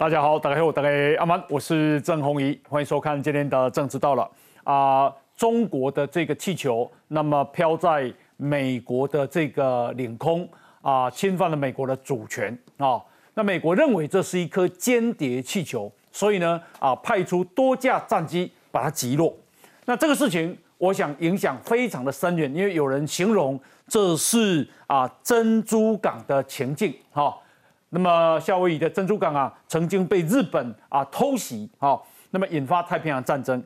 大家好，大家好，大家阿曼，我是郑红怡，欢迎收看今天的政治到了啊。中国的这个气球，那么飘在美国的这个领空啊，侵犯了美国的主权啊。那美国认为这是一颗间谍气球，所以呢啊，派出多架战机把它击落。那这个事情，我想影响非常的深远，因为有人形容这是啊珍珠港的情境哈。那么夏威夷的珍珠港啊，曾经被日本啊偷袭，哈，那么引发太平洋战争。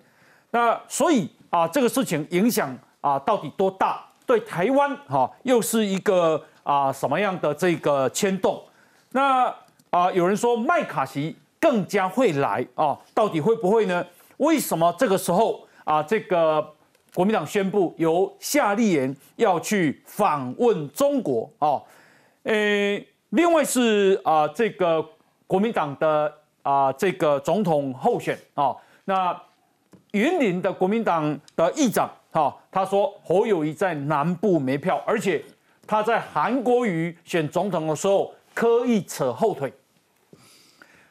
那所以啊，这个事情影响啊到底多大？对台湾哈，又是一个啊什么样的这个牵动？那啊，有人说麦卡锡更加会来啊，到底会不会呢？为什么这个时候啊，这个国民党宣布由夏立言要去访问中国啊？诶。另外是啊，这个国民党的啊，这个总统候选啊，那云林的国民党的议长哈，他说侯友谊在南部没票，而且他在韩国瑜选总统的时候刻意扯后腿。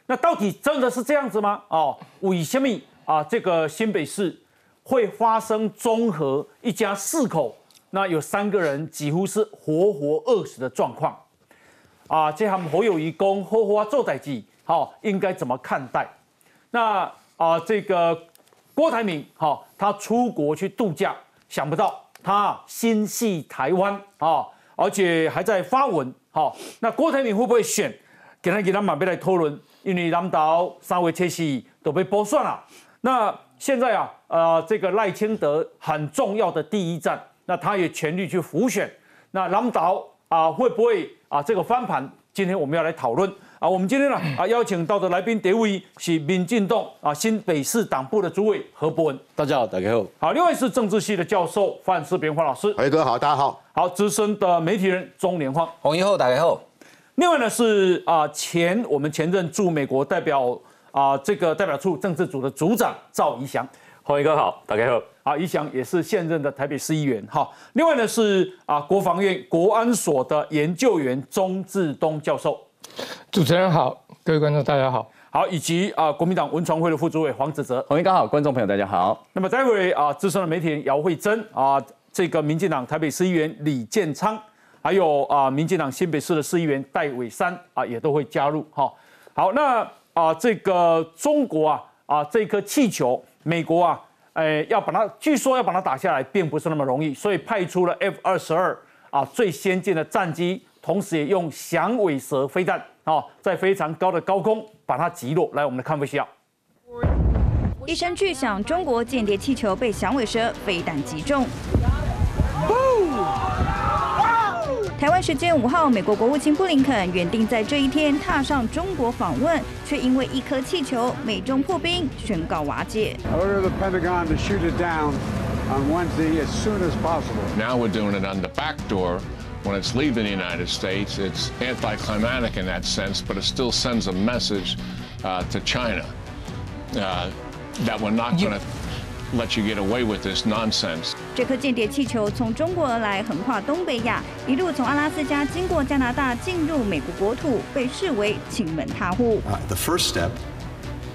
那到底真的是这样子吗？哦，为什么啊？这个新北市会发生综合一家四口，那有三个人几乎是活活饿死的状况。啊，这他们侯友谊公好好做代志，好应该怎么看待？那啊，这个郭台铭，好，他出国去度假，想不到他心系台湾啊，而且还在发文，好，那郭台铭会不会选？给他给他马背来讨论，因为南岛三位切席都被剥算了。那现在啊，呃，这个赖清德很重要的第一站，那他也全力去辅选，那南岛啊，会不会？啊，这个翻盘，今天我们要来讨论啊。我们今天呢啊邀请到的来宾，第一位是民进党啊新北市党部的主委何伯文，大家好，大家好。好，另外是政治系的教授范世平范老师，伟哥好，大家好。好，资深的媒体人钟连芳，红衣后大家好。另外呢是啊前我们前任驻美国代表啊这个代表处政治组的组长赵怡翔。洪一哥好，大家好。啊，宜翔也是现任的台北市议员哈。另外呢是啊国防院国安所的研究员钟志东教授。主持人好，各位观众大家好。好，以及啊国民党文传会的副主委黄子哲。洪一刚好，观众朋友大家好。那么待会啊资深的媒体人姚慧珍啊，这个民进党台北市议员李建昌，还有啊民进党新北市的市议员戴伟山啊也都会加入哈。好，那啊这个中国啊啊这颗气球。美国啊，诶，要把它，据说要把它打下来，并不是那么容易，所以派出了 F 二十二啊最先进的战机，同时也用响尾蛇飞弹啊，在非常高的高空把它击落。来，我们来看一下。一声巨响，中国间谍气球被响尾蛇飞弹击中。台湾时间五号，美国国务卿布林肯原定在这一天踏上中国访问，却因为一颗气球，美中破冰，宣告瓦解。Order the Pentagon to shoot it down on Wednesday as soon as possible. Now we're doing it on the back door. When it's leaving the United States, it's anticlimactic in that sense, but it still sends a message uh, to China uh, that we're not going to. let you get away with this nonsense。这颗间谍气球从中国而来，横跨东北亚，一路从阿拉斯加经过加拿大进入美国国土，被视为亲门踏户。The first step.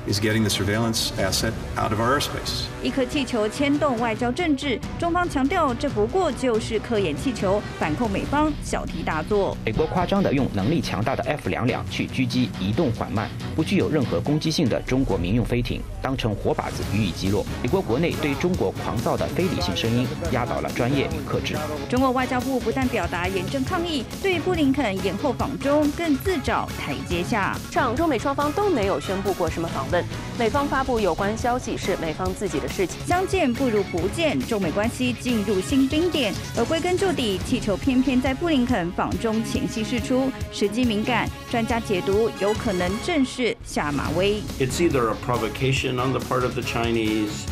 Is getting the surveillance asset out of our airspace. 一颗气球牵动外交政治，中方强调这不过就是科研气球，反控美方小题大做。美国夸张的用能力强大的 F 两两去狙击移动缓慢、不具有任何攻击性的中国民用飞艇，当成活靶子予以击落。美国国内对中国狂躁的非理性声音压倒了专业与克制。中国外交部不但表达严正抗议，对布林肯延后访中更自找台阶下。上中美双方都没有宣布过什么访问。美方发布有关消息是美方自己的事情，相见不如不见，中美关系进入新冰点。而归根究底，气球偏偏在布林肯访中前夕释出，时机敏感，专家解读有可能正是下马威。It's either a provocation on the part of the Chinese.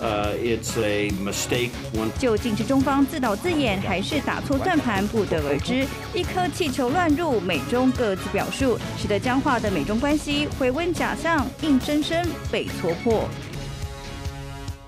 呃，it's a mistake。究竟是中方自导自演，还是打错算盘，不得而知。一颗气球乱入，美中各自表述，使得僵化的美中关系回温假象，硬生生被戳破。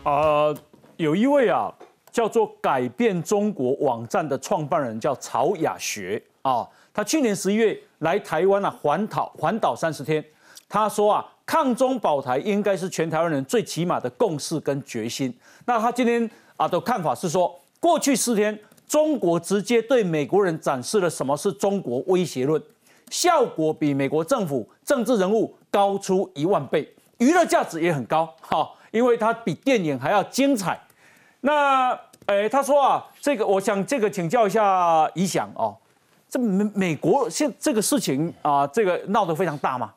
呃，有一位啊，叫做改变中国网站的创办人叫曹雅学啊，他去年十一月来台湾啊环岛环岛三十天，他说啊，抗中保台应该是全台湾人最起码的共识跟决心。那他今天啊的看法是说，过去四天中国直接对美国人展示了什么是中国威胁论，效果比美国政府政治人物高出一万倍，娱乐价值也很高哈，因为它比电影还要精彩。那诶，他说啊，这个我想这个请教一下怡翔哦，这美美国现这个事情啊，这个闹得非常大吗？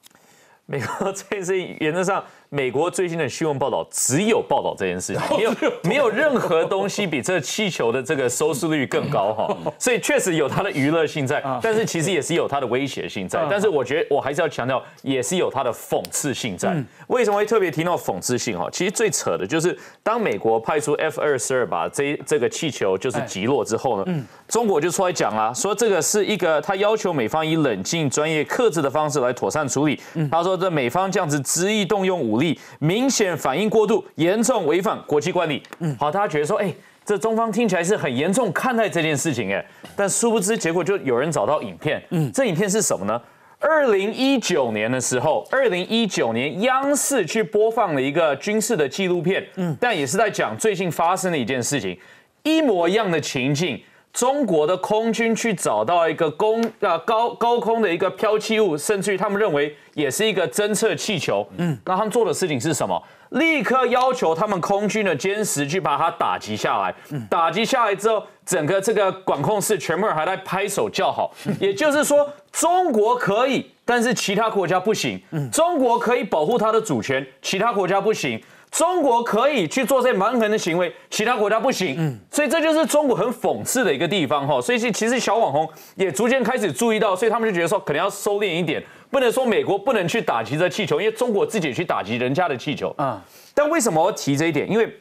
美国 这件事情原则上。美国最新的新闻报道只有报道这件事，没有没有任何东西比这气球的这个收视率更高哈，所以确实有它的娱乐性在，但是其实也是有它的威胁性在。但是我觉得我还是要强调，也是有它的讽刺性在。为什么会特别提到讽刺性哈？其实最扯的就是当美国派出 F 二十二把这这个气球就是击落之后呢，中国就出来讲啊，说这个是一个他要求美方以冷静、专业、克制的方式来妥善处理。他说这美方这样子执意动用武力。明显反应过度，严重违反国际惯例。嗯，好，大家觉得说，哎，这中方听起来是很严重看待这件事情，哎，但殊不知，结果就有人找到影片。嗯，这影片是什么呢？二零一九年的时候，二零一九年央视去播放了一个军事的纪录片。嗯，但也是在讲最近发生的一件事情，一模一样的情境。中国的空军去找到一个公啊高高空的一个飘气物，甚至于他们认为也是一个侦测气球。嗯，那他们做的事情是什么？立刻要求他们空军的歼十去把它打击下来。打击下来之后，整个这个管控室全部人还在拍手叫好。也就是说，中国可以，但是其他国家不行。中国可以保护它的主权，其他国家不行。中国可以去做这些蛮横的行为，其他国家不行，嗯，所以这就是中国很讽刺的一个地方哈。所以其实小网红也逐渐开始注意到，所以他们就觉得说，可能要收敛一点，不能说美国不能去打击这气球，因为中国自己去打击人家的气球啊。但为什么我要提这一点？因为。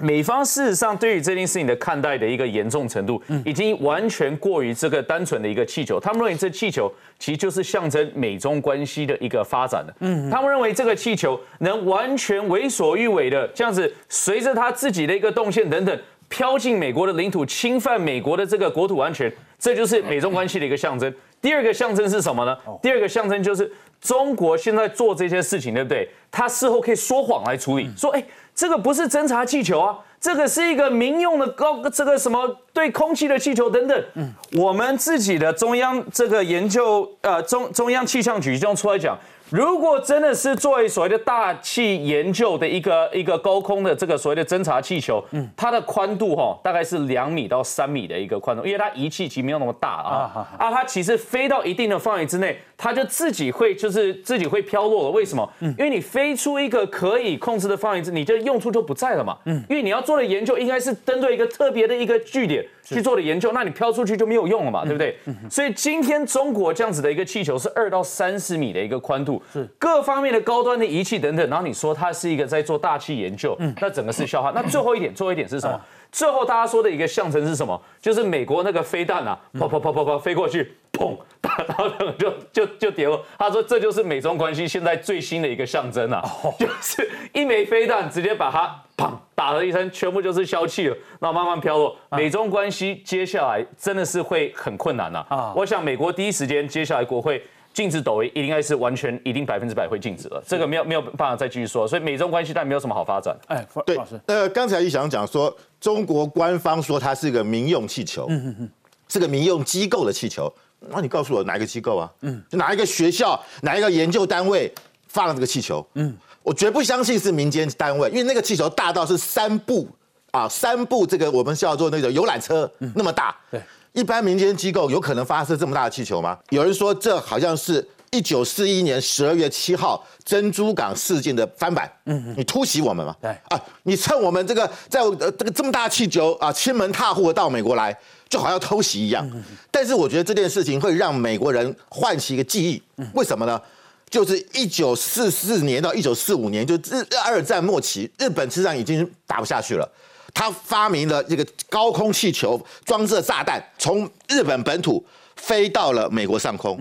美方事实上对于这件事情的看待的一个严重程度，已经完全过于这个单纯的一个气球。他们认为这气球其实就是象征美中关系的一个发展的。嗯，他们认为这个气球能完全为所欲为的这样子，随着他自己的一个动线等等飘进美国的领土，侵犯美国的这个国土安全，这就是美中关系的一个象征。第二个象征是什么呢？第二个象征就是中国现在做这些事情，对不对？他事后可以说谎来处理，说哎。这个不是侦察气球啊，这个是一个民用的高这个什么对空气的气球等等。嗯，我们自己的中央这个研究呃中中央气象局就出来讲。如果真的是作为所谓的大气研究的一个一个高空的这个所谓的侦察气球，嗯，它的宽度哈大概是两米到三米的一个宽度，因为它仪器其实没有那么大啊啊，它其实飞到一定的范围之内，它就自己会就是自己会飘落了。为什么？嗯，因为你飞出一个可以控制的范围之，你这用处就不在了嘛。嗯，因为你要做的研究应该是针对一个特别的一个据点。去做的研究，那你飘出去就没有用了嘛，对不对？所以今天中国这样子的一个气球是二到三十米的一个宽度，是各方面的高端的仪器等等，然后你说它是一个在做大气研究，那整个是笑话。那最后一点，最后一点是什么？最后大家说的一个象征是什么？就是美国那个飞弹啊，啪啪啪啪啪飞过去，砰，打到两个就 就就跌落。他说这就是美中关系现在最新的一个象征啊，就是一枚飞弹直接把它。砰！打了一声，全部就是消气了，然后慢慢飘落。美中关系接下来真的是会很困难呐。啊，我想美国第一时间接下来国会禁止抖音，应该是完全一定百分之百会禁止了。这个没有没有办法再继续说，所以美中关系但没有什么好发展。哎，对，呃，刚才一想讲说，中国官方说它是一个民用气球，嗯嗯嗯，是个民用机构的气球。那你告诉我哪一个机构啊？嗯，哪一个学校，哪一个研究单位放了这个气球？嗯。我绝不相信是民间单位，因为那个气球大到是三部啊，三部这个我们叫做那个游览车那么大。对，一般民间机构有可能发射这么大的气球吗？有人说这好像是一九四一年十二月七号珍珠港事件的翻版。嗯嗯，你突袭我们嘛？对啊，你趁我们这个在呃这个这么大的气球啊，亲门踏户到美国来，就好像偷袭一样。但是我觉得这件事情会让美国人唤起一个记忆，为什么呢？就是一九四四年到一九四五年，就日二战末期，日本实际上已经打不下去了。他发明了这个高空气球，装着炸弹，从日本本土飞到了美国上空。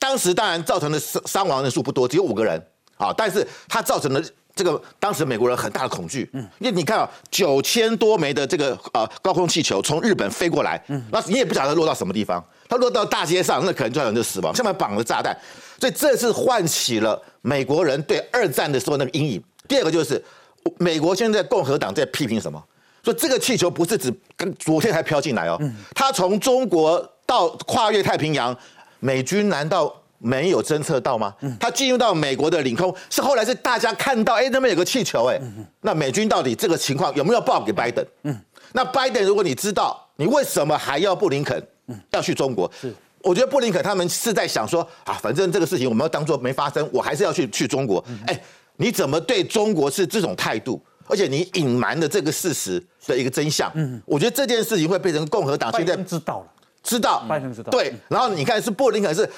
当时当然造成的伤伤亡人数不多，只有五个人啊，但是它造成了这个当时美国人很大的恐惧。嗯，因为你看啊，九千多枚的这个呃高空气球从日本飞过来，嗯，那你也不晓得落到什么地方。它落到大街上，那可能就有人就死亡，上面绑了炸弹，所以这是唤起了美国人对二战的时候那个阴影。第二个就是美国现在共和党在批评什么？说这个气球不是只跟昨天才飘进来哦，它从中国到跨越太平洋，美军难道没有侦测到吗？它进入到美国的领空，是后来是大家看到，哎，那边有个气球，哎，那美军到底这个情况有没有报给拜登？嗯那拜登如果你知道，你为什么还要布林肯要去中国？是，我觉得布林肯他们是在想说啊，反正这个事情我们要当做没发生，我还是要去去中国。哎，你怎么对中国是这种态度？而且你隐瞒的这个事实的一个真相，嗯，我觉得这件事情会变成共和党现在知道了，知道，拜登知道，对。然后你看是布林肯是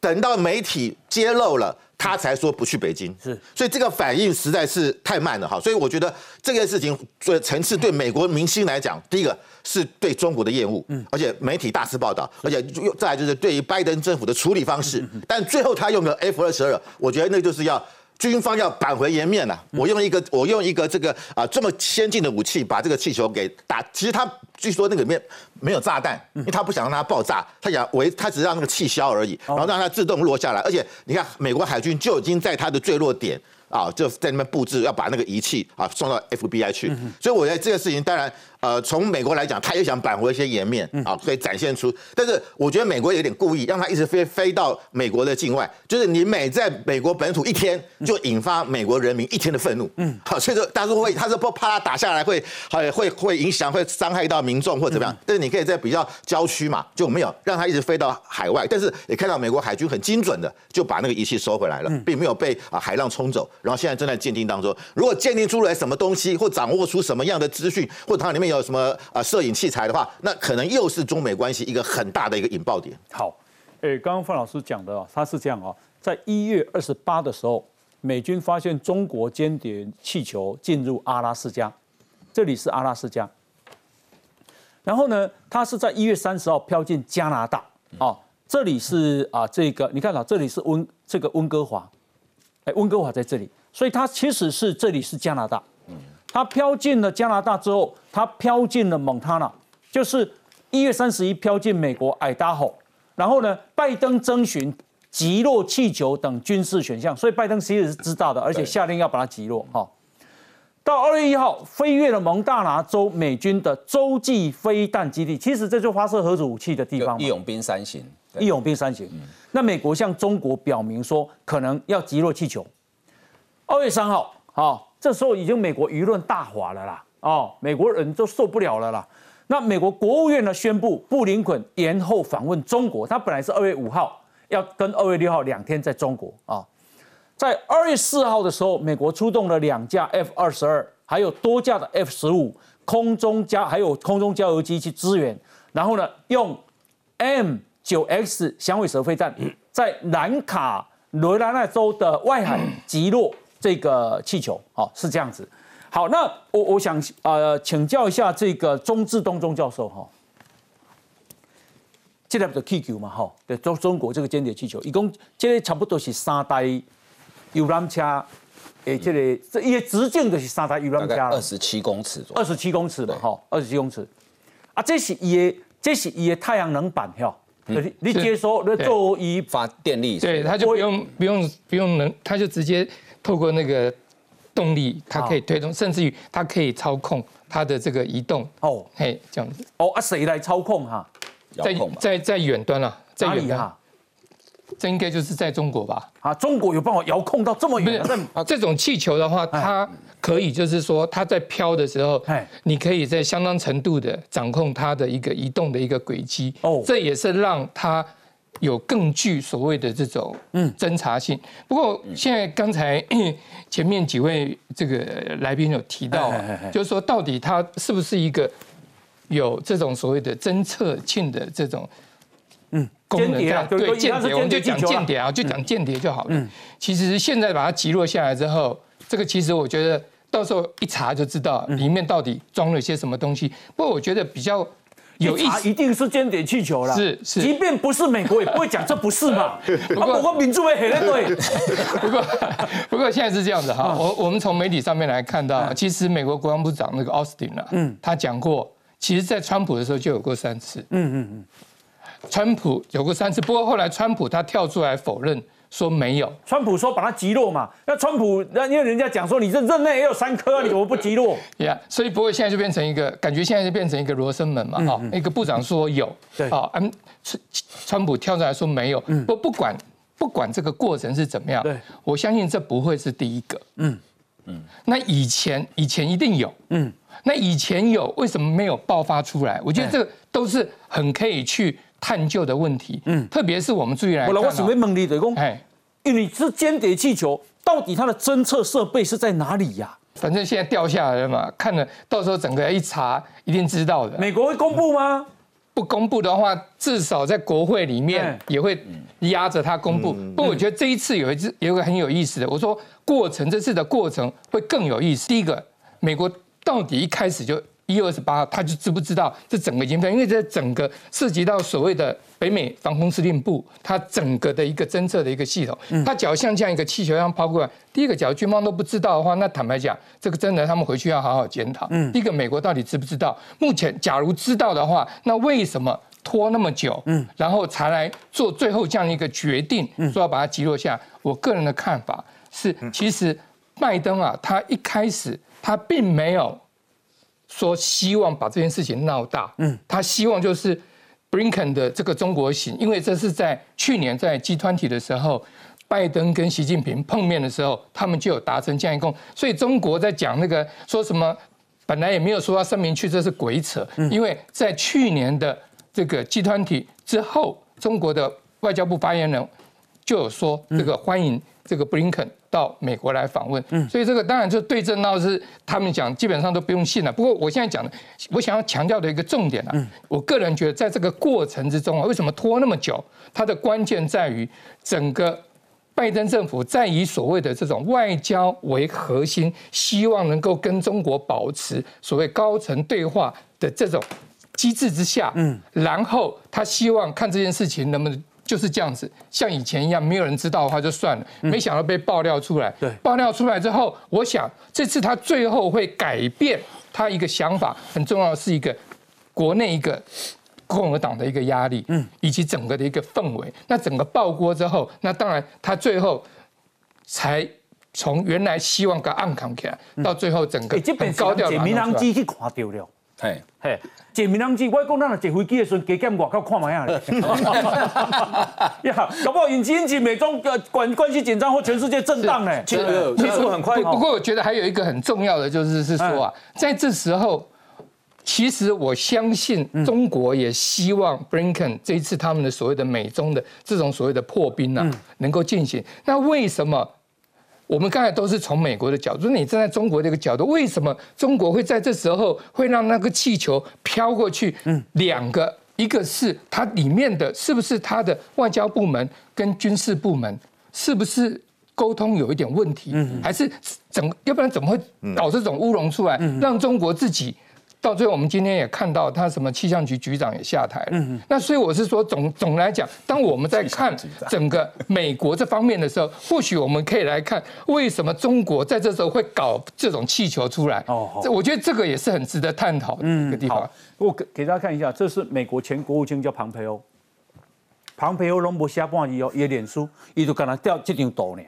等到媒体揭露了，他才说不去北京，是。所以这个反应实在是太慢了哈。所以我觉得这件事情的层次对美国明星来讲，第一个是对中国的厌恶，嗯，而且媒体大肆报道，而且又再来就是对于拜登政府的处理方式，但最后他用个 F 二十二，我觉得那就是要。军方要扳回颜面了，我用一个我用一个这个啊这么先进的武器把这个气球给打，其实他据说那个里面没有炸弹，因为他不想让它爆炸，他想为他只是让那个气消而已，然后让它自动落下来，而且你看美国海军就已经在它的坠落点。啊，就在那边布置，要把那个仪器啊送到 FBI 去。所以我觉得这个事情，当然，呃，从美国来讲，他也想扳回一些颜面啊，所以展现出。但是我觉得美国有点故意，让他一直飞飞到美国的境外，就是你每在美国本土一天，就引发美国人民一天的愤怒。嗯，好，所以说，大是会，他是不怕他打下来 会，会会会影响，会伤害到民众或怎么样。但是你可以在比较郊区嘛，就没有让他一直飞到海外。但是也看到美国海军很精准的就把那个仪器收回来了，并没有被啊海浪冲走。然后现在正在鉴定当中，如果鉴定出来什么东西，或掌握出什么样的资讯，或它里面有什么啊摄影器材的话，那可能又是中美关系一个很大的一个引爆点。好，诶，刚刚范老师讲的啊，他是这样啊，在一月二十八的时候，美军发现中国间谍气球进入阿拉斯加，这里是阿拉斯加。然后呢，它是在一月三十号飘进加拿大啊，这里是啊这个，你看啊，这里是温这个温哥华。哎温哥华在这里，所以它其实是这里是加拿大。它飘进了加拿大之后，它飘进了蒙塔纳，就是一月三十一飘进美国爱达荷。然后呢，拜登征询击落气球等军事选项，所以拜登其实是知道的，而且下令要把它击落。哈，到二月一号飞越了蒙大拿州美军的洲际飞弹基地，其实这就发射核子武器的地方。义勇兵三型。义勇兵三型，那美国向中国表明说，可能要击落气球。二月三号，好，这时候已经美国舆论大哗了啦，哦，美国人都受不了了啦。那美国国务院呢宣布，布林肯延后访问中国，他本来是二月五号要跟二月六号两天在中国啊，在二月四号的时候，美国出动了两架 F 二十二，还有多架的 F 十五空中加还有空中加油机去支援，然后呢用 M。九 X 响尾蛇飞弹在南卡罗来纳州的外海击落这个气球，哦，是这样子。好，那我我想呃请教一下这个钟志东钟教授哈，这个的气球嘛哈，对中中国这个间谍气球，一共这个差不多是三台游览车，诶，这个这一直径就是三台游览车，二十七公尺左右，二十七公尺的哈，二十七公尺。啊，这是伊的，这是伊的太阳能板哈。你你接收那作为发电力，对，他就不用不用不用能，他就直接透过那个动力，它可以推动，甚至于它可以操控它的这个移动。哦，嘿，这样子。哦啊，谁来操控哈？在在在远端啊，在远端。这应该就是在中国吧？啊，中国有办法遥控到这么远？啊，这种气球的话，它。可以，就是说，它在飘的时候，你可以在相当程度的掌控它的一个移动的一个轨迹。哦，这也是让它有更具所谓的这种嗯侦查性。不过，现在刚才 前面几位这个来宾有提到，就是说，到底它是不是一个有这种所谓的侦测性的这种嗯功能？对间谍，我们就讲间谍啊，就讲间谍就好了。嗯，其实现在把它击落下来之后。这个其实我觉得到时候一查就知道里面到底装了些什么东西。不过我觉得比较有意思，一定是间谍气球了。是是，即便不是美国，也不会讲这不是嘛。不过民主会很对。不过不过现在是这样子哈，我我们从媒体上面来看到，其实美国国防部长那个奥斯汀啊，嗯，他讲过，其实在川普的时候就有过三次。嗯嗯嗯。川普有过三次，不过后来川普他跳出来否认。说没有，川普说把它击落嘛。那川普那因为人家讲说你这任内也有三颗，你怎么不击落？呀，所以不过现在就变成一个感觉，现在就变成一个罗生门嘛。哈，一个部长说有，对，好，嗯，川川普跳出来说没有。不不管不管这个过程是怎么样，对，我相信这不会是第一个。嗯嗯，那以前以前一定有，嗯，那以前有为什么没有爆发出来？我觉得这个都是很可以去。探究的问题，嗯，特别是我们注意来看，我准备问你，对公，哎，因为你是间谍气球，到底它的侦测设备是在哪里呀？反正现在掉下来了嘛，看了到时候整个一查，一定知道的。美国会公布吗？不公布的话，至少在国会里面也会压着它公布。不过我觉得这一次有一次有一个很有意思的，我说过程这次的过程会更有意思。第一个，美国到底一开始就。一月二十八号，他就知不知道这整个影片？因为这整个涉及到所谓的北美防空司令部，它整个的一个侦测的一个系统。它假如像这样一个气球一样抛过来，第一个，假如军方都不知道的话，那坦白讲，这个真的他们回去要好好检讨。嗯，第一个，美国到底知不知道？目前，假如知道的话，那为什么拖那么久？嗯，然后才来做最后这样一个决定，说要把它击落下？我个人的看法是，其实拜登啊，他一开始他并没有。说希望把这件事情闹大，嗯，他希望就是 Blinken 的这个中国行，因为这是在去年在集团体的时候，拜登跟习近平碰面的时候，他们就有达成这样一共，所以中国在讲那个说什么，本来也没有说要声明去，这是鬼扯，因为在去年的这个集团体之后，中国的外交部发言人就有说这个欢迎这个 Blinken。到美国来访问，嗯，所以这个当然就对症到是他们讲，基本上都不用信了。不过我现在讲的，我想要强调的一个重点啊，我个人觉得在这个过程之中啊，为什么拖那么久？它的关键在于整个拜登政府在以所谓的这种外交为核心，希望能够跟中国保持所谓高层对话的这种机制之下，嗯，然后他希望看这件事情能不能。就是这样子，像以前一样，没有人知道的话就算了。没想到被爆料出来，对，爆料出来之后，我想这次他最后会改变他一个想法，很重要的是一个国内一个共和党的一个压力，嗯，以及整个的一个氛围。那整个爆锅之后，那当然他最后才从原来希望个暗扛起来，到最后整个很高调的民航机去看掉了，嘿，嘿。坐民航机，我讲咱若坐飞机的时阵，加减外口看卖啊咧。呀，搞不好引起引起美中呃关关系紧张或全世界震荡呢。技术很快。不过我觉得还有一个很重要的就是是说啊，在这时候，其实我相信中国也希望 Blinken 这一次他们的所谓的美中的这种所谓的破冰啊，能够进行。那为什么？我们刚才都是从美国的角度，你站在中国这个角度，为什么中国会在这时候会让那个气球飘过去？嗯，两个，一个是它里面的是不是它的外交部门跟军事部门是不是沟通有一点问题？嗯，还是怎？要不然怎么会搞这种乌龙出来，让中国自己？到最后，我们今天也看到他什么气象局局长也下台了。嗯那所以我是说，总总来讲，当我们在看整个美国这方面的时候，或许我们可以来看为什么中国在这时候会搞这种气球出来。哦。这我觉得这个也是很值得探讨的一个地方。我给给大家看一下，这是美国前国务卿叫庞培欧。庞培欧龙博下半日哦，也脸书，伊就跟他掉这张图呢。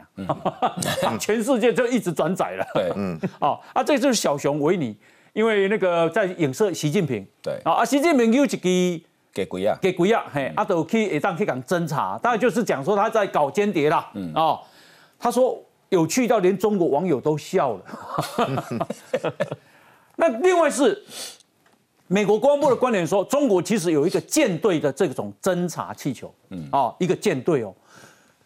全世界就一直转载了。对。嗯。哦啊，这就是小熊维尼。因为那个在影射习近平，对。啊，习近平有一支给鬼啊，给鬼啊，嘿，阿斗去一旦去讲侦查，大概就是讲说他在搞间谍啦，嗯。啊，他说有趣到连中国网友都笑了。那另外是美国国防部的官员说，中国其实有一个舰队的这种侦察气球，嗯。啊，一个舰队哦。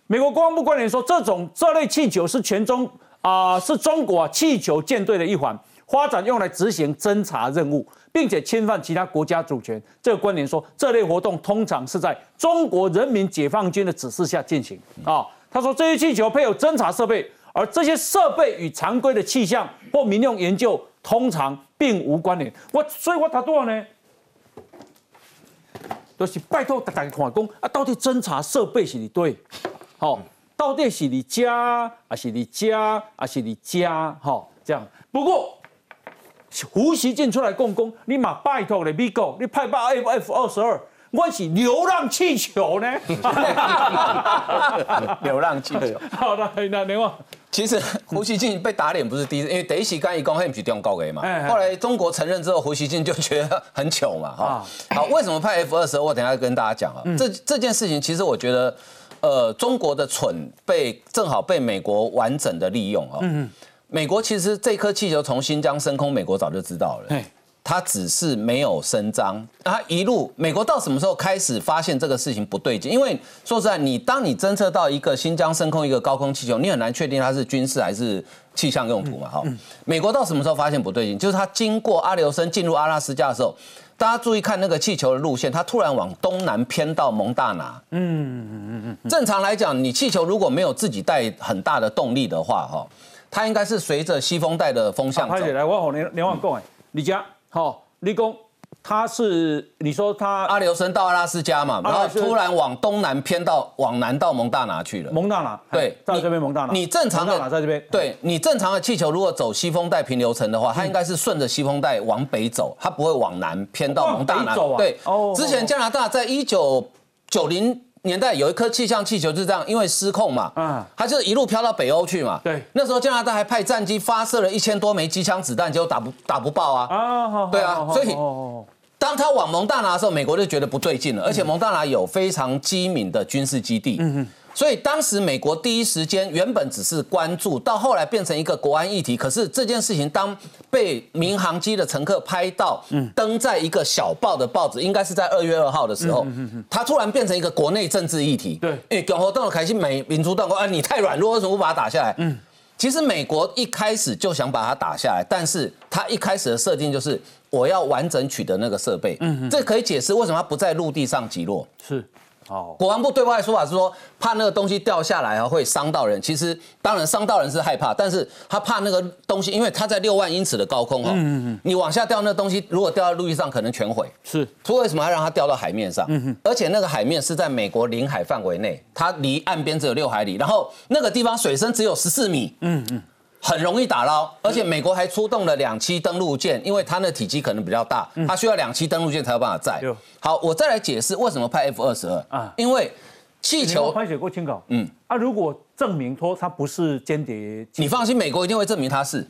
美国国防部官员说，这种这类气球是全中啊，是中国气球舰队的一环。发展用来执行侦察任务，并且侵犯其他国家主权。这个观点说，这类活动通常是在中国人民解放军的指示下进行。啊，他说这些气球配有侦察设备，而这些设备与常规的气象或民用研究通常并无关联。我所以，我答多少呢？都是拜托大家看讲啊，到底侦察设备是你对，好，到底是你家，还是你家，还是你家？好，这样。不过。胡锡进出来共工，你嘛拜托咧美国，你派把 F F 二十二，我是流浪气球呢。流浪气球。好的，那另外。其实胡锡进被打脸不是第一次，因为第一期刚一公黑不是中国的嘛，后来中国承认之后，胡锡进就觉得很糗嘛，哈。好，为什么派 F 二十二？我等下跟大家讲啊。这这件事情其实我觉得，呃，中国的蠢被正好被美国完整的利用啊。美国其实这颗气球从新疆升空，美国早就知道了。他只是没有声张，他一路美国到什么时候开始发现这个事情不对劲？因为说实在，你当你侦测到一个新疆升空一个高空气球，你很难确定它是军事还是气象用途嘛？哈，美国到什么时候发现不对劲？就是它经过阿留申进入阿拉斯加的时候，大家注意看那个气球的路线，它突然往东南偏到蒙大拿。嗯嗯嗯嗯。正常来讲，你气球如果没有自己带很大的动力的话，哈，它应该是随着西风带的风向走。来，我好连连万讲哎，你家。好，立功，他是你说他阿留申到阿拉斯加嘛，然后突然往东南偏到往南到蒙大拿去了。蒙大拿，对，在这边蒙大拿。你正常的在这边，对你正常的气球如果走西风带平流层的话，它应该是顺着西风带往北走，它不会往南偏到蒙大拿。对，哦。之前加拿大在一九九零。年代有一颗气象气球就是这样，因为失控嘛，嗯，它就一路飘到北欧去嘛。对，那时候加拿大还派战机发射了一千多枚机枪子弹，结果打不打不爆啊。啊，对啊，所以当他往蒙大拿的时候，美国就觉得不对劲了，而且蒙大拿有非常机敏的军事基地。嗯所以当时美国第一时间原本只是关注，到后来变成一个国安议题。可是这件事情当被民航机的乘客拍到，登在一个小报的报纸，应该是在二月二号的时候，它突然变成一个国内政治议题。对，因为共和党的开心美民主党说啊，你太软弱，为什么不把它打下来？嗯，其实美国一开始就想把它打下来，但是它一开始的设定就是我要完整取得那个设备。嗯，这可以解释为什么它不在陆地上击落。是。哦，国防部对外说法是说，怕那个东西掉下来啊会伤到人。其实当然伤到人是害怕，但是他怕那个东西，因为他在六万英尺的高空哦，嗯嗯你往下掉那东西，如果掉到陆地上可能全毁。是，所以为什么要让它掉到海面上？嗯哼，而且那个海面是在美国领海范围内，它离岸边只有六海里，然后那个地方水深只有十四米。嗯嗯。很容易打捞，而且美国还出动了两栖登陆舰，因为它的体积可能比较大，它需要两栖登陆舰才有办法载。好，我再来解释为什么派 F 二十二啊，因为气球。拍写过清稿。嗯。啊，如果证明说他不是间谍，你放心，美国一定会证明他是。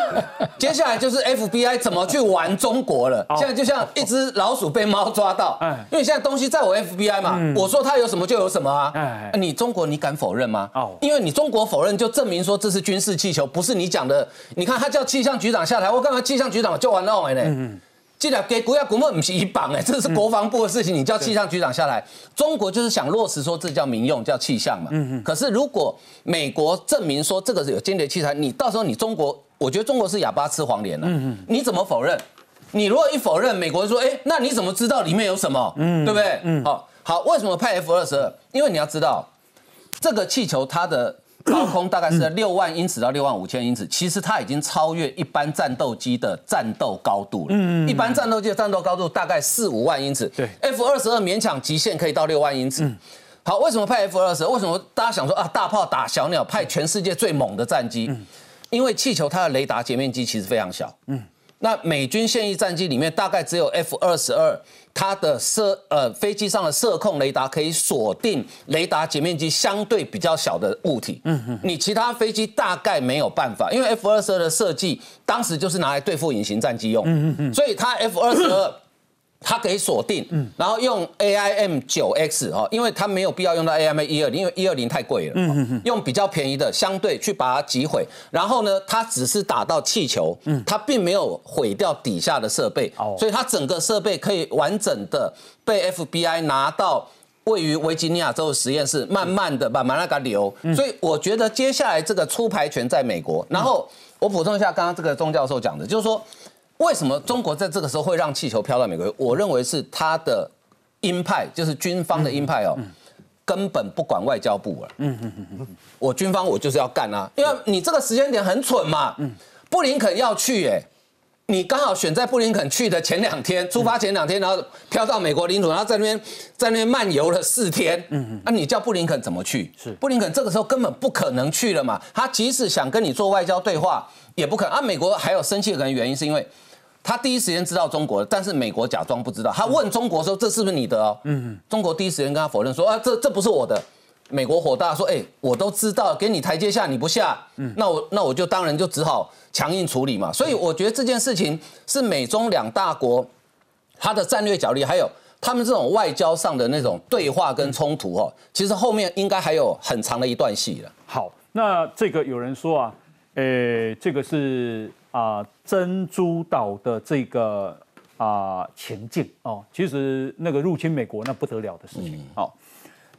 接下来就是 FBI 怎么去玩中国了。现在就像一只老鼠被猫抓到，因为现在东西在我 FBI 嘛，我说他有什么就有什么啊。你中国你敢否认吗？哦，因为你中国否认就证明说这是军事气球，不是你讲的。你看他叫气象局长下台，我干嘛气象局长就完了哎呢。给国家国门不是一绑哎，这是国防部的事情，你叫气象局长下来。中国就是想落实说这叫民用，叫气象嘛。嗯嗯。可是如果美国证明说这个是有间谍器材，你到时候你中国，我觉得中国是哑巴吃黄连了。嗯嗯。你怎么否认？你如果一否认，美国说，哎，那你怎么知道里面有什么？嗯，对不对？嗯。好，好，为什么派 F 二十二？因为你要知道，这个气球它的。高空大概是六万英尺到六万五千英尺，其实它已经超越一般战斗机的战斗高度了。嗯，一般战斗机的战斗高度大概四五万英尺。对，F 二十二勉强极限可以到六万英尺。好，为什么派 F 二十二？为什么大家想说啊，大炮打小鸟，派全世界最猛的战机？因为气球它的雷达截面积其实非常小。嗯，那美军现役战机里面大概只有 F 二十二。它的射呃飞机上的射控雷达可以锁定雷达截面积相对比较小的物体，嗯嗯，你其他飞机大概没有办法，因为 F 二十二的设计当时就是拿来对付隐形战机用，嗯嗯嗯，所以它 F 二十二。它可以锁定，嗯，然后用 AIM 九 X 哦，因为它没有必要用到 AIM 一二零，因为一二零太贵了，嗯嗯嗯，用比较便宜的相对去把它击毁，然后呢，它只是打到气球，嗯，它并没有毁掉底下的设备，哦，所以它整个设备可以完整的被 FBI 拿到位于维吉尼亚州的实验室，慢慢的把马拉加留，所以我觉得接下来这个出牌权在美国，然后我补充一下刚刚这个钟教授讲的，就是说。为什么中国在这个时候会让气球飘到美国？我认为是他的鹰派，就是军方的鹰派哦，根本不管外交部了。嗯嗯嗯嗯，我军方我就是要干啊，因为你这个时间点很蠢嘛。嗯，布林肯要去，哎，你刚好选在布林肯去的前两天，出发前两天，然后飘到美国领土，然后在那边在那边漫游了四天。嗯嗯，那你叫布林肯怎么去？是布林肯这个时候根本不可能去了嘛。他即使想跟你做外交对话，也不可能。啊，美国还有生气的可能原因是因为。他第一时间知道中国，但是美国假装不知道。他问中国说：“这是不是你的？”哦，嗯，中国第一时间跟他否认说：“啊，这这不是我的。”美国火大说：“哎，我都知道，给你台阶下你不下，嗯，那我那我就当然就只好强硬处理嘛。所以我觉得这件事情是美中两大国他的战略角力，还有他们这种外交上的那种对话跟冲突哦，其实后面应该还有很长的一段戏了。好，那这个有人说啊，呃，这个是啊珍珠岛的这个啊前进哦，其实那个入侵美国那不得了的事情，好。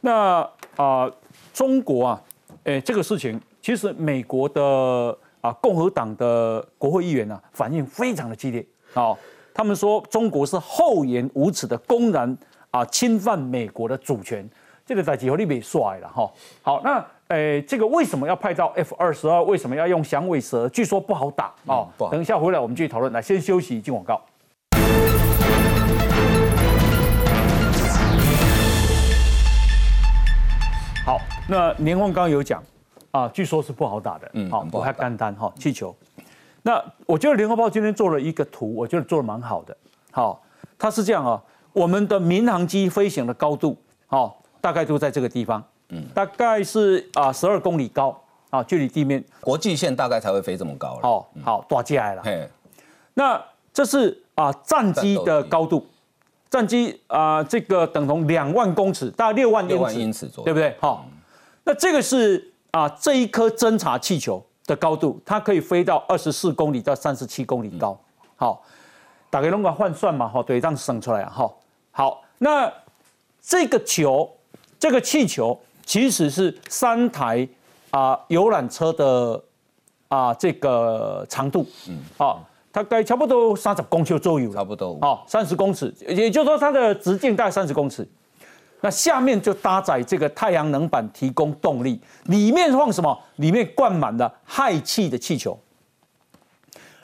那啊，中国啊，诶，这个事情其实美国的啊共和党的国会议员呢反应非常的激烈，好，他们说中国是厚颜无耻的公然啊侵犯美国的主权，这个在几何里被帅了哈。好，那诶，这个为什么要派到 F 二十二？为什么要用响尾蛇？据说不好打哦。等一下回来我们继续讨论。来，先休息进广告。好，那年凤刚刚有讲，啊，据说是不好打的，嗯，好，不太干单哈，气球。那我觉得联合报今天做了一个图，我觉得做的蛮好的。好，它是这样啊，我们的民航机飞行的高度，好，大概都在这个地方，嗯，大概是啊十二公里高，啊，距离地面国际线大概才会飞这么高了。好，好，抓起来了。嘿，那这是啊战机的高度。战机啊，这个等同两万公尺，大概六万英尺左右，对不对？好，那这个是啊，这一颗侦察气球的高度，它可以飞到二十四公里到三十七公里高。好，打给龙哥换算嘛，哈，对，这样省出来啊，哈。好，那这个球，这个气球其实是三台啊游览车的啊这个长度，嗯，好。大概差不多三十公尺左右，差不多哦，三十公尺，也就是说它的直径大概三十公尺。那下面就搭载这个太阳能板提供动力，里面放什么？里面灌满了氦气的气球。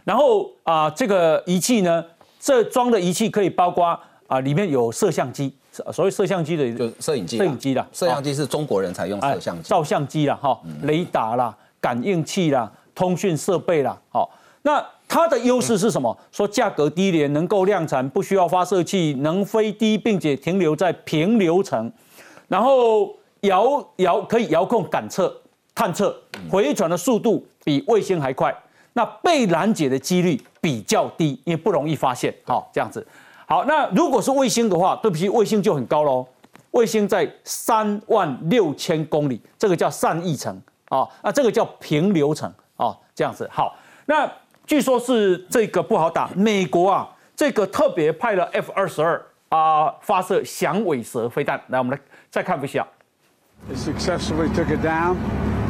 然后啊，这个仪器呢，这装的仪器可以包括啊，里面有摄像机，所谓摄像机的就摄影机，摄影机啦，摄像机是中国人才用摄像机，照相机啦，哈，雷达啦，感应器啦，通讯设备啦，好，那。它的优势是什么？说价格低廉，能够量产，不需要发射器，能飞低，并且停留在平流层，然后遥遥可以遥控感测、探测，回传的速度比卫星还快。那被拦截的几率比较低，因为不容易发现。好，这样子。好，那如果是卫星的话，对不起，卫星就很高喽。卫星在三万六千公里，这个叫散逸层啊，那这个叫平流层啊，这样子。好，那。据说是这个不好打，美国啊，这个特别派了 F 二十二啊发射响尾蛇飞弹。来，我们来再看一下。Successfully took it down,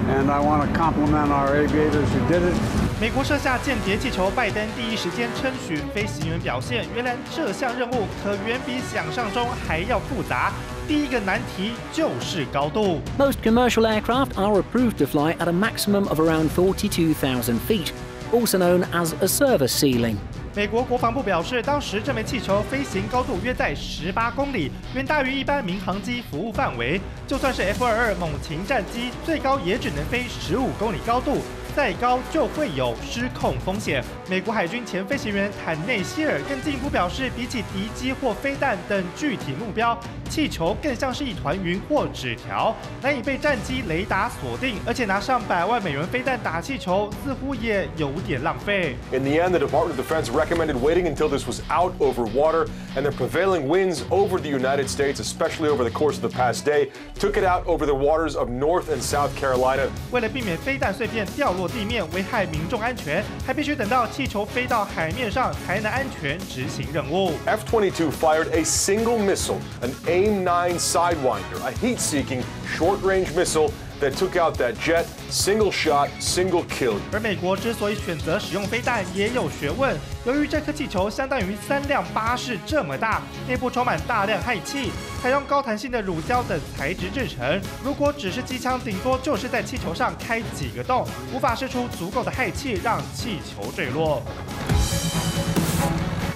and I want to compliment our aviators who did it. 美国设下间谍气球，拜登第一时间称许飞行员表现。原来这项任务可远比想象中还要复杂。第一个难题就是高度。Most commercial aircraft are approved to fly at a maximum of around forty-two thousand feet. also known as a service ceiling. 美国国防部表示，当时这枚气球飞行高度约在十八公里，远大于一般民航机服务范围。就算是 F-22 猛禽战机，最高也只能飞十五公里高度。再高就会有失控风险。美国海军前飞行员坦内希尔更进一步表示，比起敌机或飞弹等具体目标，气球更像是一团云或纸条，难以被战机雷达锁定。而且拿上百万美元飞弹打气球，似乎也有点浪费。In the end, the Department of Defense recommended waiting until this was out over water, and the prevailing winds over the United States, especially over the course of the past day, took it out over the waters of North and South Carolina. 为了避免飞弹碎片掉落。地面危害民众安全，还必须等到气球飞到海面上才能安全执行任务。F-22 fired a single missile, an AIM-9 Sidewinder, a heat-seeking short-range missile that took out that jet, single shot, single kill. 而美国之所以选择使用飞弹，也有学问。由于这颗气球相当于三辆巴士这么大，内部充满大量氦气，采用高弹性的乳胶等材质制成。如果只是机枪，顶多就是在气球上开几个洞，无法射出足够的氦气让气球坠落。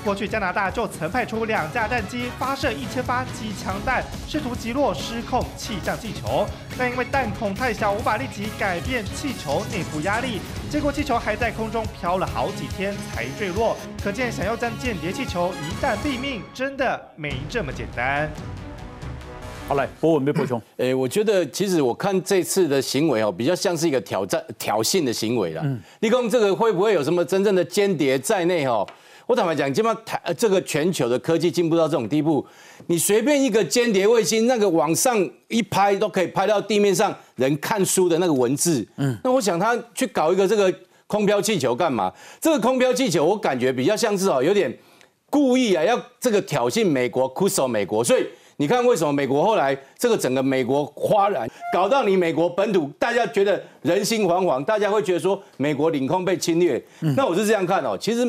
过去加拿大就曾派出两架战机发射一千发机枪弹，试图击落失控气象气球，但因为弹孔太小，无法立即改变气球内部压力，结果气球还在空中飘了好几天才坠落。可见，想要将间谍气球一旦毙命，真的没这么简单。好来，博文被波兄，诶，我觉得其实我看这次的行为哦，比较像是一个挑战、挑衅的行为了。嗯，立功这个会不会有什么真正的间谍在内？哈，我坦白讲，基本上台这个全球的科技进步到这种地步，你随便一个间谍卫星，那个往上一拍都可以拍到地面上人看书的那个文字。嗯，那我想他去搞一个这个空飘气球干嘛？这个空飘气球我感觉比较像是哦，有点故意啊，要这个挑衅美国，酷守美国，所以。你看为什么美国后来这个整个美国哗然，搞到你美国本土，大家觉得人心惶惶，大家会觉得说美国领空被侵略。那我是这样看哦，其实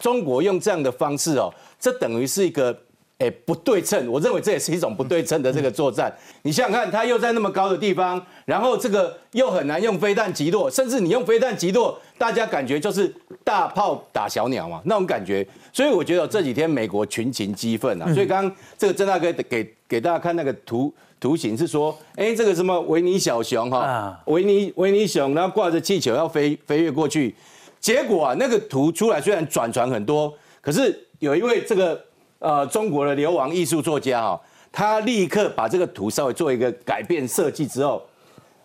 中国用这样的方式哦，这等于是一个诶不对称，我认为这也是一种不对称的这个作战。你想想看，它又在那么高的地方，然后这个又很难用飞弹击落，甚至你用飞弹击落，大家感觉就是大炮打小鸟嘛，那种感觉。所以我觉得这几天美国群情激愤啊，所以刚刚这个郑大哥给给大家看那个图图形是说，哎，这个什么维尼小熊哈，维尼维尼熊，然后挂着气球要飞飞跃过去，结果啊那个图出来虽然转传很多，可是有一位这个呃中国的流亡艺术作家哈，他立刻把这个图稍微做一个改变设计之后，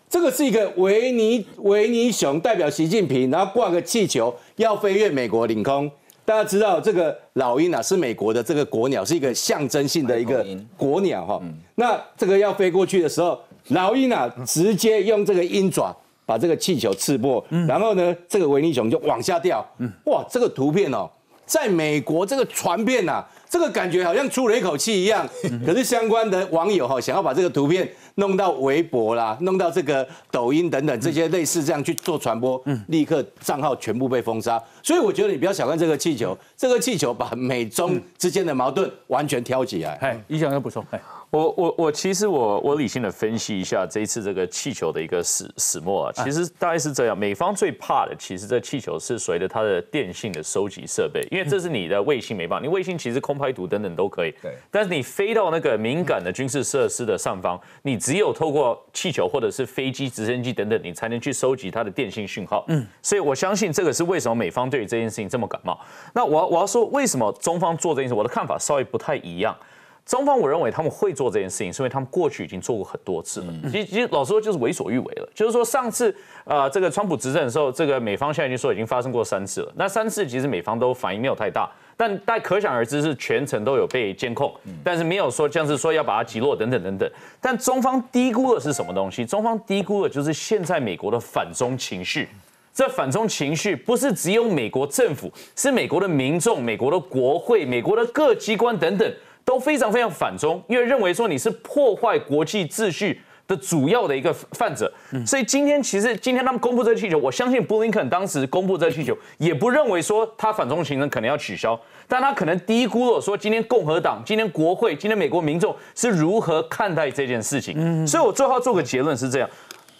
这个是一个维尼维尼熊代表习近平，然后挂个气球要飞越美国领空。大家知道这个老鹰啊，是美国的这个国鸟，是一个象征性的一个国鸟哈。那这个要飞过去的时候，老鹰啊直接用这个鹰爪把这个气球刺破，然后呢，这个维尼熊就往下掉。哇，这个图片哦，在美国这个传遍呐，这个感觉好像出了一口气一样。可是相关的网友哈，想要把这个图片。弄到微博啦，弄到这个抖音等等这些类似这样去做传播，立刻账号全部被封杀。所以我觉得你不要小看这个气球，这个气球把美中之间的矛盾完全挑起来。哎，你想要补充？哎。我我我其实我我理性的分析一下这一次这个气球的一个始始末啊，其实大概是这样，美方最怕的其实这气球是随着它的电信的收集设备，因为这是你的卫星没办法，你卫星其实空拍图等等都可以，对，但是你飞到那个敏感的军事设施的上方，你只有透过气球或者是飞机、直升机等等，你才能去收集它的电信讯号，嗯，所以我相信这个是为什么美方对于这件事情这么感冒。那我我要说为什么中方做这件事，我的看法稍微不太一样。中方我认为他们会做这件事情，是因为他们过去已经做过很多次了。其实其实老实说就是为所欲为了。就是说上次呃这个川普执政的时候，这个美方现在已经说已经发生过三次了。那三次其实美方都反应没有太大，但但可想而知是全程都有被监控，但是没有说像是说要把它击落等等等等。但中方低估的是什么东西？中方低估的就是现在美国的反中情绪。这反中情绪不是只有美国政府，是美国的民众、美国的国会、美国的各机关等等。都非常非常反中，因为认为说你是破坏国际秩序的主要的一个犯者，所以今天其实今天他们公布这个气球，我相信布林肯当时公布这个气球，也不认为说他反中行程可能要取消，但他可能低估了说今天共和党、今天国会、今天美国民众是如何看待这件事情，所以我最后做个结论是这样。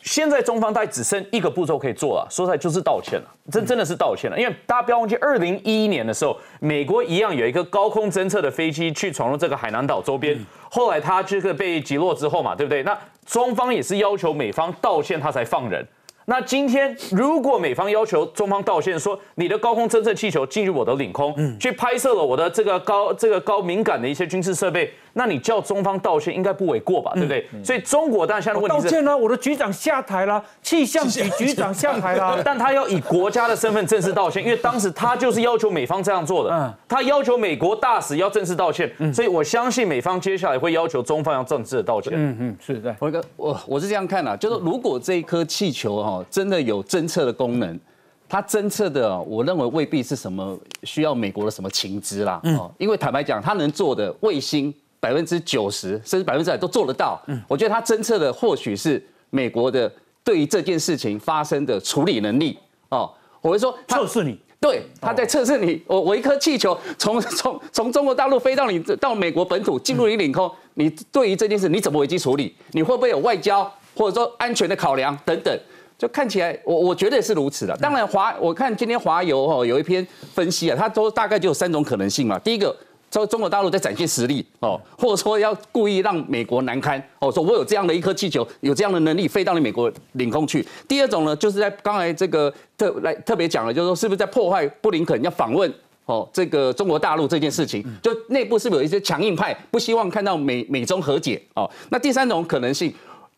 现在中方大概只剩一个步骤可以做了，说出来就是道歉了，真真的是道歉了。因为大家不要忘记，二零一一年的时候，美国一样有一个高空侦测的飞机去闯入这个海南岛周边，后来他这个被击落之后嘛，对不对？那中方也是要求美方道歉，他才放人。那今天如果美方要求中方道歉，说你的高空侦测气球进入我的领空，去拍摄了我的这个高这个高敏感的一些军事设备。那你叫中方道歉应该不为过吧，对不对？所以中国当然现在的问题是道歉了，我的局长下台了，气象局局长下台了，但他要以国家的身份正式道歉，因为当时他就是要求美方这样做的，嗯，他要求美国大使要正式道歉，所以我相信美方接下来会要求中方要正式的道歉。嗯嗯，是的，我哥，我我是这样看的，就是如果这一颗气球哈真的有侦测的功能，它侦测的，我认为未必是什么需要美国的什么情资啦，哦，因为坦白讲，它能做的卫星。百分之九十甚至百分之百都做得到。嗯，我觉得他侦测的或许是美国的对于这件事情发生的处理能力。哦，我会说测试你，对，他在测试你。我我一颗气球从从从中国大陆飞到你到美国本土进入你领空，你对于这件事你怎么危机处理？你会不会有外交或者说安全的考量等等？就看起来，我我觉得也是如此的。当然，华我看今天华油哦有一篇分析啊，它都大概就有三种可能性嘛。第一个，中中国大陆在展现实力哦，或者说要故意让美国难堪哦，说我有这样的一颗气球，有这样的能力飞到你美国领空去。第二种呢，就是在刚才这个特来特别讲了，就是说是不是在破坏布林肯要访问哦这个中国大陆这件事情，就内部是不是有一些强硬派不希望看到美美中和解哦？那第三种可能性。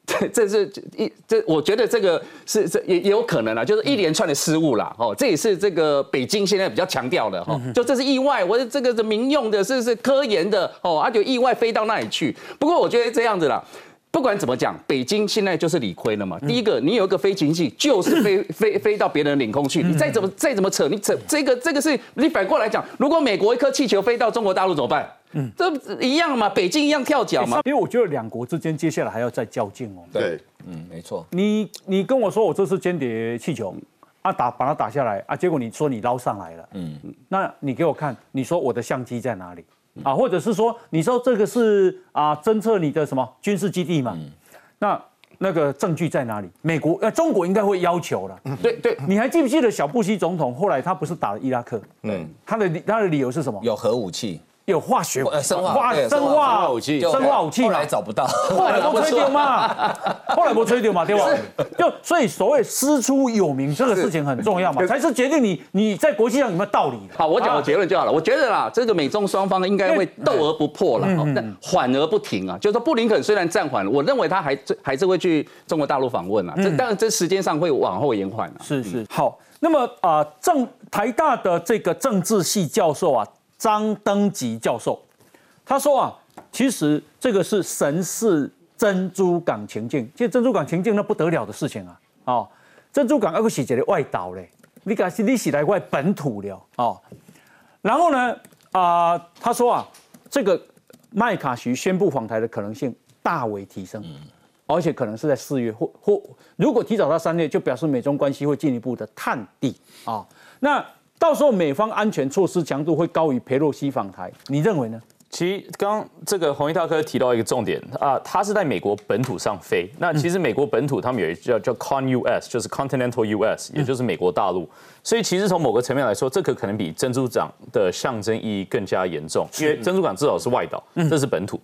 这这是一这，我觉得这个是这也也有可能啊，就是一连串的失误啦，哦，这也是这个北京现在比较强调的哈，就这是意外，我这个是民用的，是是科研的哦，啊就意外飞到那里去。不过我觉得这样子啦，不管怎么讲，北京现在就是理亏了嘛。第一个，你有一个飞行器，就是飞 飞飞到别人领空去，你再怎么再怎么扯，你扯这个这个是你反过来讲，如果美国一颗气球飞到中国大陆怎么办？嗯，这一样嘛，北京一样跳脚嘛。因为我觉得两国之间接下来还要再较劲哦。对，嗯，没错。你你跟我说我这是间谍气球，啊打把它打下来啊，结果你说你捞上来了，嗯，那你给我看，你说我的相机在哪里啊？或者是说你说这个是啊侦测你的什么军事基地嘛？那那个证据在哪里？美国呃中国应该会要求了。对对，你还记不记得小布希总统后来他不是打了伊拉克？嗯，他的他的理由是什么？有核武器。有化学、生化、生化武器、生化武器后来找不到，后来不吹掉嘛，后来不吹掉嘛，对吧？就所以所谓师出有名这个事情很重要嘛，才是决定你你在国际上有没有道理。好，我讲个结论就好了。我觉得啦，这个美中双方应该会斗而不破了，但缓而不停啊。就是说布林肯虽然暂缓了，我认为他还还是会去中国大陆访问啊。这当然这时间上会往后延缓啊。是是好，那么啊，政台大的这个政治系教授啊，张登吉教授。他说啊，其实这个是神似珍珠港情境，其实珍珠港情境那不得了的事情啊！哦，珍珠港那个是一个外岛嘞，你讲是你是来外本土了哦。然后呢，啊，他说啊，这个麦卡锡宣布访台的可能性大为提升，而且可能是在四月或或如果提早到三月，就表示美中关系会进一步的探底啊。那到时候美方安全措施强度会高于佩洛西访台，你认为呢？其实刚这个洪一大哥提到一个重点啊，他是在美国本土上飞。那其实美国本土他们有一叫叫 Con US，就是 Continental US，也就是美国大陆。所以其实从某个层面来说，这个可能比珍珠港的象征意义更加严重，因为珍珠港至少是外岛，这是本土。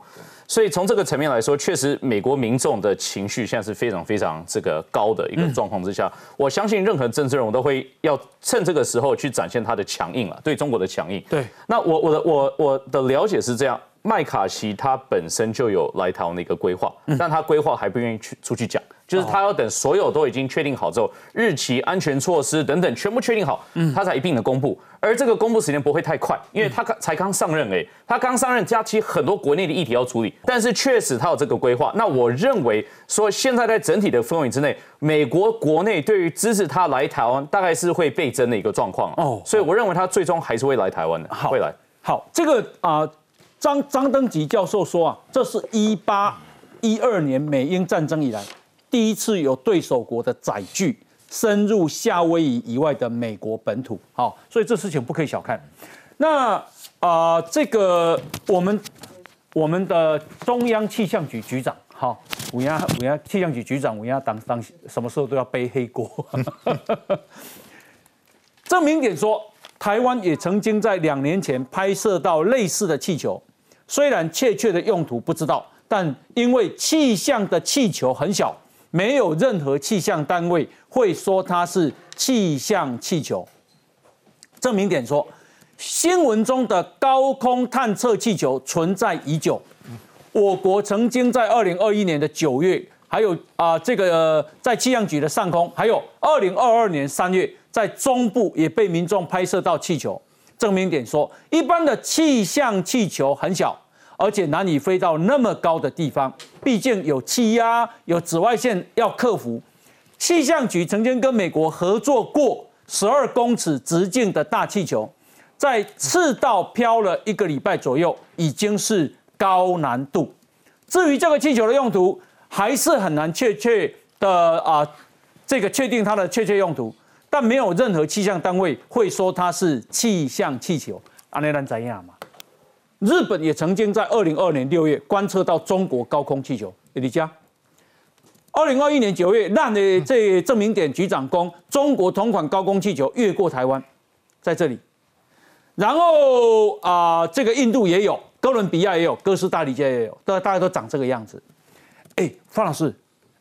所以从这个层面来说，确实美国民众的情绪现在是非常非常这个高的一个状况之下，我相信任何政治人物都会要趁这个时候去展现他的强硬了，对中国的强硬。对，那我我的我我的了解是这样，麦卡锡他本身就有来台湾的一个规划，但他规划还不愿意去出去讲。就是他要等所有都已经确定好之后，日期、安全措施等等全部确定好，他才一并的公布。而这个公布时间不会太快，因为他刚才刚上任哎，他刚上任，假期很多国内的议题要处理。但是确实他有这个规划。那我认为说，现在在整体的氛围之内，美国国内对于支持他来台湾，大概是会倍增的一个状况哦。所以我认为他最终还是会来台湾的，会来。好，这个啊，张张登吉教授说啊，这是一八一二年美英战争以来。第一次有对手国的载具深入夏威夷以外的美国本土，好，所以这事情不可以小看。那啊，这个我们我们的中央气象局局长，好，五亚五亚气象局局长五亚当当什么时候都要背黑锅。证明点说，台湾也曾经在两年前拍摄到类似的气球，虽然确切的用途不知道，但因为气象的气球很小。没有任何气象单位会说它是气象气球。证明点说，新闻中的高空探测气球存在已久。我国曾经在二零二一年的九月，还有啊这个在气象局的上空，还有二零二二年三月在中部也被民众拍摄到气球。证明点说，一般的气象气球很小。而且难以飞到那么高的地方，毕竟有气压、有紫外线要克服。气象局曾经跟美国合作过十二公尺直径的大气球，在赤道飘了一个礼拜左右，已经是高难度。至于这个气球的用途，还是很难确切的啊，这个确定它的确切用途。但没有任何气象单位会说它是气象气球。阿内兰怎样嘛？日本也曾经在二零二年六月观测到中国高空气球。李佳，二零二一年九月，让的这证明点局长公中国同款高空气球越过台湾，在这里。然后啊，这个印度也有，哥伦比亚也有，哥斯达黎加也有，大大家都长这个样子。哎，方老师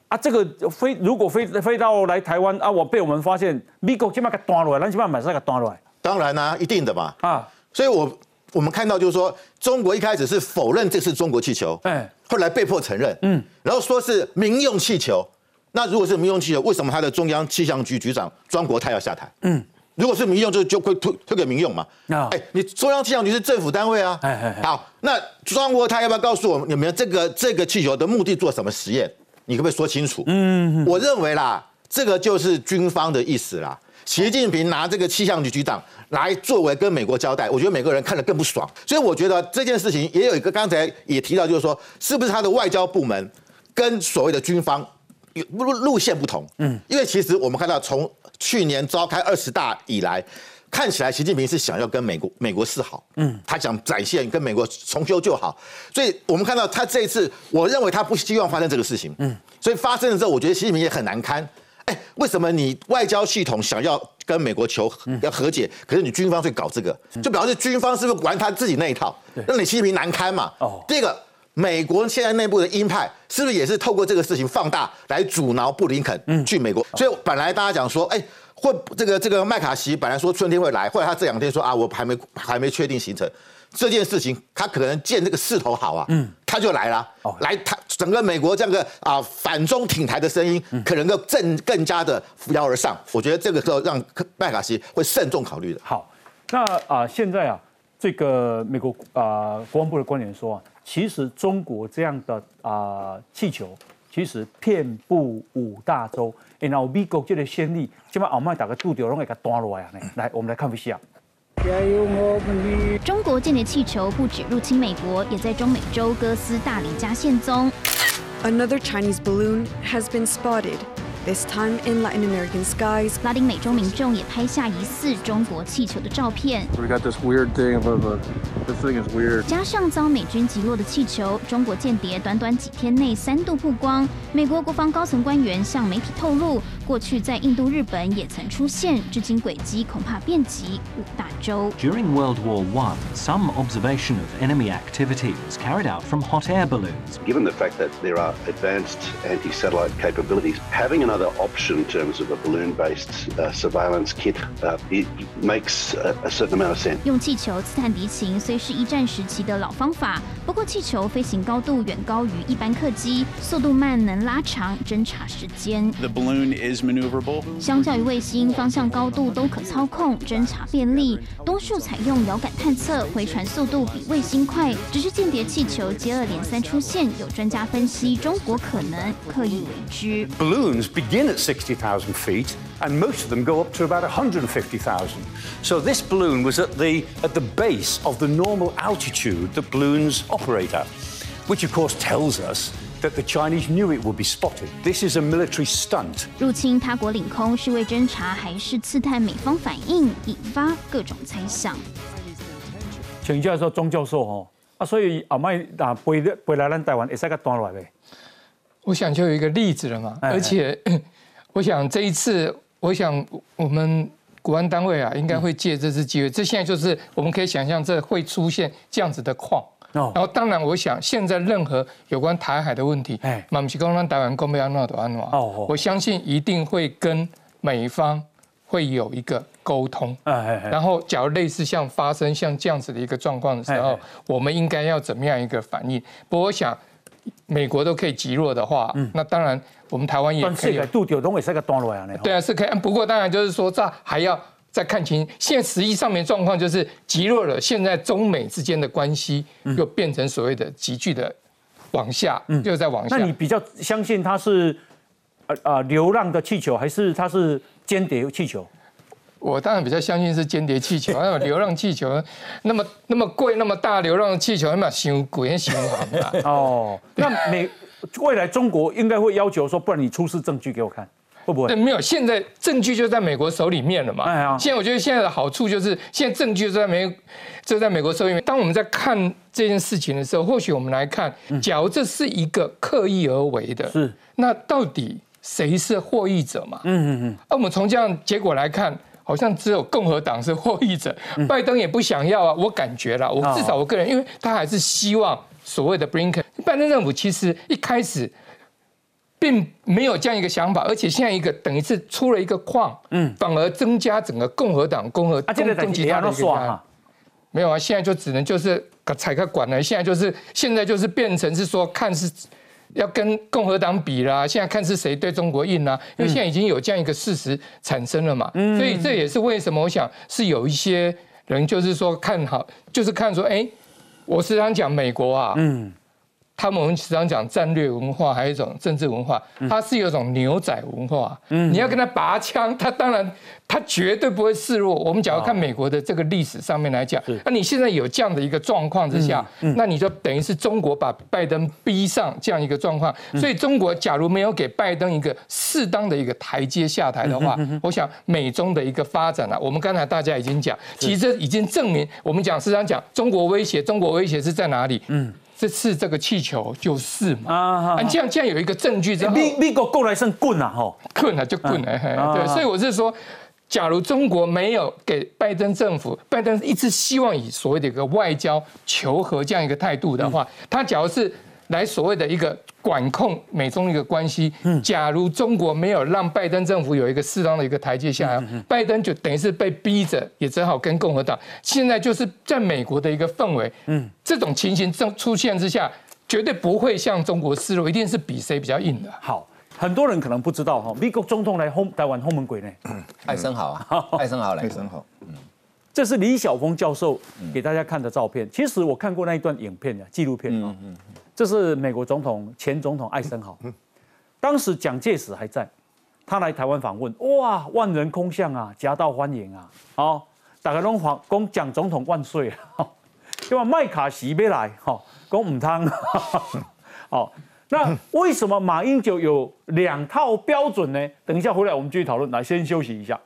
啊，这个飞如果飞飞到来台湾啊，我被我们发现，美国起码给端落来，咱起码马上给端落来。当然啦，一定的嘛。啊，所以我我们看到就是说，中国一开始是否认这是中国气球，哎，后来被迫承认，嗯，然后说是民用气球。那如果是民用气球，为什么他的中央气象局局长庄国泰要下台？嗯。如果是民用，就就会推推给民用嘛。啊，哎，你中央气象局是政府单位啊。哎哎，好，那庄国泰要不要告诉我们，有没有这个这个气球的目的做什么实验？你可不可以说清楚？嗯，我认为啦，这个就是军方的意思啦。习近平拿这个气象局局长来作为跟美国交代，我觉得美国人看得更不爽。所以我觉得这件事情也有一个刚才也提到，就是说是不是他的外交部门跟所谓的军方有路路线不同？嗯，因为其实我们看到从去年召开二十大以来，看起来习近平是想要跟美国美国示好，嗯，他想展现跟美国重修旧好，所以我们看到他这一次，我认为他不希望发生这个事情，嗯，所以发生的时候，我觉得习近平也很难堪，哎，为什么你外交系统想要跟美国求要和解，可是你军方去搞这个，就表示军方是不是玩他自己那一套，让你习近平难堪嘛？哦，第二个。美国现在内部的鹰派是不是也是透过这个事情放大来阻挠布林肯去美国？所以本来大家讲说，哎，会这个这个麦卡锡本来说春天会来，后来他这两天说啊，我还没还没确定行程。这件事情他可能见这个势头好啊，嗯，他就来了，哦来他整个美国这样个啊反中挺台的声音，可能更更更加的扶摇而上。我觉得这个时候让麦卡锡会慎重考虑的。好，那啊现在啊这个美国啊国防部的官员说啊。其实中国这样的啊气球，其实遍布五大洲。然后美国这个先例，今晚澳麦打个度掉，拢会给端落来啊！来，我们来看一下。中国间谍气球不止入侵美国，也在中美洲哥斯达黎加现踪。Another Chinese balloon has been spotted. This time in Latin American skies，拉丁美洲民众也拍下疑似中国气球的照片。We got this weird thing of a, this thing is weird。加上遭美军击落的气球，中国间谍短短几天内三度曝光。美国国防高层官员向媒体透露，过去在印度、日本也曾出现，至今轨迹恐怕遍及五大洲。During World War One, some observation of enemy activity was carried out from hot air balloons. Given the fact that there are advanced anti-satellite capabilities, having an another option in terms of a balloon-based uh, surveillance kit. Uh, it makes a, certain amount of sense. 用气球刺探敌情虽是一战时期的老方法，不过气球飞行高度远高于一般客机，速度慢能拉长侦察时间。The balloon is. 相较于卫星，方向高度都可操控，侦察便利。多数采用遥感探测，回传速度比卫星快。只是间谍气球接二连三出现，有专家分析，中国可能刻意为之。Balloons begin at 60,000 feet, and most of them go up to about 150,000. So this balloon was at the, at the base of the normal altitude that balloons operate at, which of course tells us That the Chinese knew it would be spotted. This is a military stunt. 入侵他国领空是为侦查还是刺探美方反应，引发各种猜想。请教说钟教授哦，啊，所以后摆啊飞飞来咱台湾会使个断落来呗？我想就有一个例子了嘛，而且 我想这一次，我想我们国安单位啊，应该会借这次机会。这现在就是我们可以想象，这会出现这样子的况。然后当然，我想现在任何有关台海的问题，哎，马西刚刚台湾公布安诺多安诺，哦，我相信一定会跟美方会有一个沟通。然后假如类似像发生像这样子的一个状况的时候，我们应该要怎么样一个反应？不过我想。美国都可以极弱的话，那当然我们台湾也可以。度丢东也是个段落呀，对啊，是可以。不过当然就是说，这还要再看清。现在实际上面状况就是极弱了。现在中美之间的关系又变成所谓的急剧的往下，又在往下。那你比较相信它是呃呃流浪的气球，还是它是间谍气球？我当然比较相信是间谍气球，那么流浪气球 那么那么贵那么大流浪气球，那么想贵也想不好 哦，那美未来中国应该会要求说，不然你出示证据给我看。会不会？没有，现在证据就在美国手里面了嘛。哎呀，现在我觉得现在的好处就是，现在证据就在美，就在美国手里面。当我们在看这件事情的时候，或许我们来看，假如这是一个刻意而为的，是那到底谁是获益者嘛？嗯嗯嗯。而我们从这样结果来看，好像只有共和党是获益者，拜登也不想要啊。我感觉了，我至少我个人，因为他还是希望所谓的 Blinken，拜登政府其实一开始。并没有这样一个想法，而且现在一个等于是出了一个框，嗯，反而增加整个共和党、共和共共其他的没有啊，现在就只能就是踩个管了。现在就是现在就是变成是说看是要跟共和党比啦，现在看是谁对中国硬啦，因为现在已经有这样一个事实产生了嘛，所以这也是为什么我想是有一些人就是说看好，就是看说，哎，我时常讲美国啊，嗯。他们我们时常讲战略文化，还有一种政治文化，它是有一种牛仔文化。嗯，你要跟他拔枪，他当然他绝对不会示弱。我们假如看美国的这个历史上面来讲，那你现在有这样的一个状况之下，那你就等于是中国把拜登逼上这样一个状况。所以中国假如没有给拜登一个适当的一个台阶下台的话，我想美中的一个发展啊，我们刚才大家已经讲，其实已经证明，我们讲时常讲中国威胁，中国威胁是在哪里？嗯。这次这个气球就是嘛。啊，这样这样有一个证据，这美美国过来算棍啊，吼，棍啊就棍啊，对，所以我是说，假如中国没有给拜登政府，拜登一直希望以所谓的一个外交求和这样一个态度的话，他假如是。来所谓的一个管控美中一个关系，假如中国没有让拜登政府有一个适当的一个台阶下来，拜登就等于是被逼着，也只好跟共和党。现在就是在美国的一个氛围，嗯，这种情形正出现之下，绝对不会向中国示弱，一定是比谁比较硬的。好，很多人可能不知道哈，美国总统来轰台湾轰门鬼呢，艾森豪啊，艾森豪来，艾森豪，嗯，这是李晓峰教授给大家看的照片。其实我看过那一段影片的纪录片啊。这是美国总统前总统艾森豪，当时蒋介石还在，他来台湾访问，哇，万人空巷啊，夹道欢迎啊，好，大家拢喊讲蒋总统万岁啊，因为麦卡锡没来，哈，讲唔汤，好，那为什么马英九有两套标准呢？等一下回来我们继续讨论，来先休息一下。